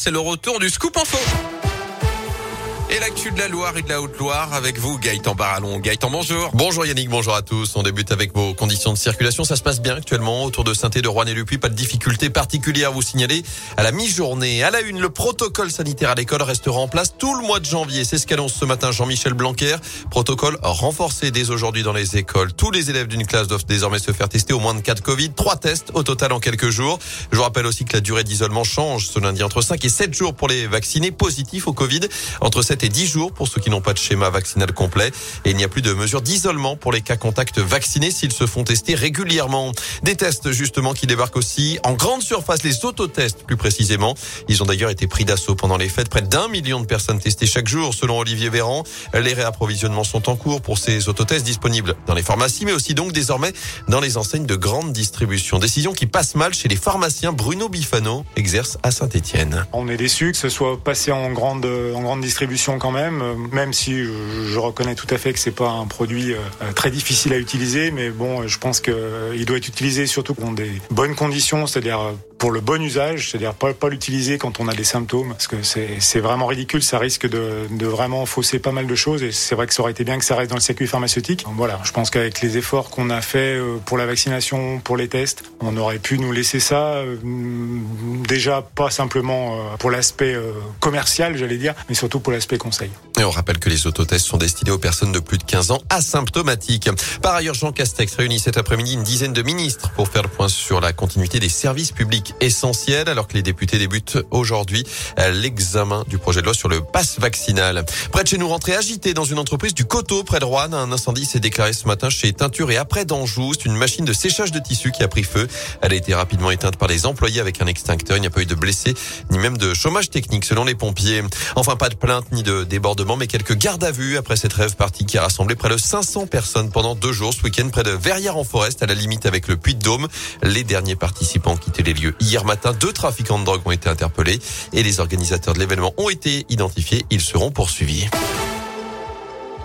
C'est le retour du scoop info. Et l'actu de la Loire et de la Haute-Loire avec vous, Gaëtan Barallon. Gaëtan, bonjour. Bonjour Yannick, bonjour à tous. On débute avec vos conditions de circulation. Ça se passe bien actuellement autour de saint de Rouen et le Puy. Pas de difficultés particulières à vous signaler à la mi-journée. À la une, le protocole sanitaire à l'école restera en place tout le mois de janvier. C'est ce qu'annonce ce matin Jean-Michel Blanquer. Protocole renforcé dès aujourd'hui dans les écoles. Tous les élèves d'une classe doivent désormais se faire tester au moins de cas de Covid. Trois tests au total en quelques jours. Je vous rappelle aussi que la durée d'isolement change ce lundi entre 5 et 7 jours pour les vaccinés positifs au Covid. Entre 7 et 10 jours pour ceux qui n'ont pas de schéma vaccinal complet. Et il n'y a plus de mesures d'isolement pour les cas contacts vaccinés s'ils se font tester régulièrement. Des tests justement qui débarquent aussi en grande surface, les autotests plus précisément. Ils ont d'ailleurs été pris d'assaut pendant les fêtes. Près d'un million de personnes testées chaque jour selon Olivier Véran. Les réapprovisionnements sont en cours pour ces autotests disponibles dans les pharmacies mais aussi donc désormais dans les enseignes de grande distribution. Décision qui passe mal chez les pharmaciens. Bruno Bifano exerce à Saint-Etienne. On est déçu que ce soit passé en grande, en grande distribution quand même même, si je, reconnais tout à fait que c'est pas un produit euh, très difficile à utiliser, mais bon, je pense qu'il doit être utilisé surtout dans des bonnes conditions, c'est-à-dire pour le bon usage, c'est-à-dire pas, l'utiliser quand on a des symptômes, parce que c'est vraiment ridicule, ça risque de, de, vraiment fausser pas mal de choses, et c'est vrai que ça aurait été bien que ça reste dans le circuit pharmaceutique. Voilà, je pense qu'avec les efforts qu'on a fait euh, pour la vaccination, pour les tests, on aurait pu nous laisser ça, euh, déjà pas simplement euh, pour l'aspect commercial, j'allais dire, mais surtout pour l'aspect conseil. Et on rappelle que les autotests sont destinés aux personnes de plus de 15 ans asymptomatiques. Par ailleurs, Jean Castex réunit cet après-midi une dizaine de ministres pour faire le point sur la continuité des services publics essentiel alors que les députés débutent aujourd'hui l'examen du projet de loi sur le pass vaccinal. Près de chez nous, rentrée agitée dans une entreprise du Coteau près de Rouen. Un incendie s'est déclaré ce matin chez Teinture et après d'Anjou. C'est une machine de séchage de tissu qui a pris feu. Elle a été rapidement éteinte par les employés avec un extincteur. Il n'y a pas eu de blessés ni même de chômage technique selon les pompiers. Enfin, pas de plainte ni de débordement, mais quelques gardes à vue après cette rêve partie qui a rassemblé près de 500 personnes pendant deux jours ce week-end près de Verrières en Forest à la limite avec le Puy-de-Dôme. Les derniers participants quittaient les lieux Hier matin, deux trafiquants de drogue ont été interpellés et les organisateurs de l'événement ont été identifiés. Ils seront poursuivis.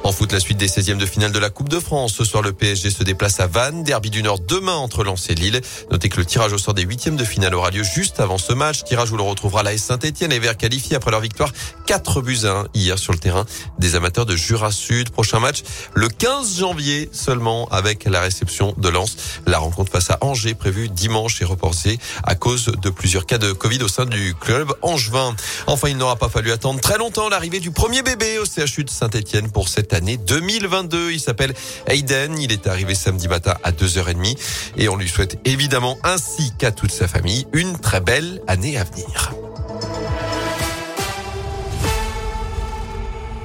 En foot, la suite des 16e de finale de la Coupe de France. Ce soir, le PSG se déplace à Vannes. Derby du Nord demain entre Lens et Lille. Notez que le tirage au sort des huitièmes de finale aura lieu juste avant ce match. Tirage où l'on retrouvera la Saint-Etienne et Vert qualifiés après leur victoire 4 buts à 1 hier sur le terrain des amateurs de Jura Sud. Prochain match le 15 janvier seulement avec la réception de Lens. La rencontre face à Angers prévue dimanche et reportée à cause de plusieurs cas de Covid au sein du club angevin. Enfin, il n'aura pas fallu attendre très longtemps l'arrivée du premier bébé au CHU de Saint-Etienne pour cette année 2022. Il s'appelle Aiden. Il est arrivé samedi matin à 2h30 et on lui souhaite évidemment ainsi qu'à toute sa famille une très belle année à venir.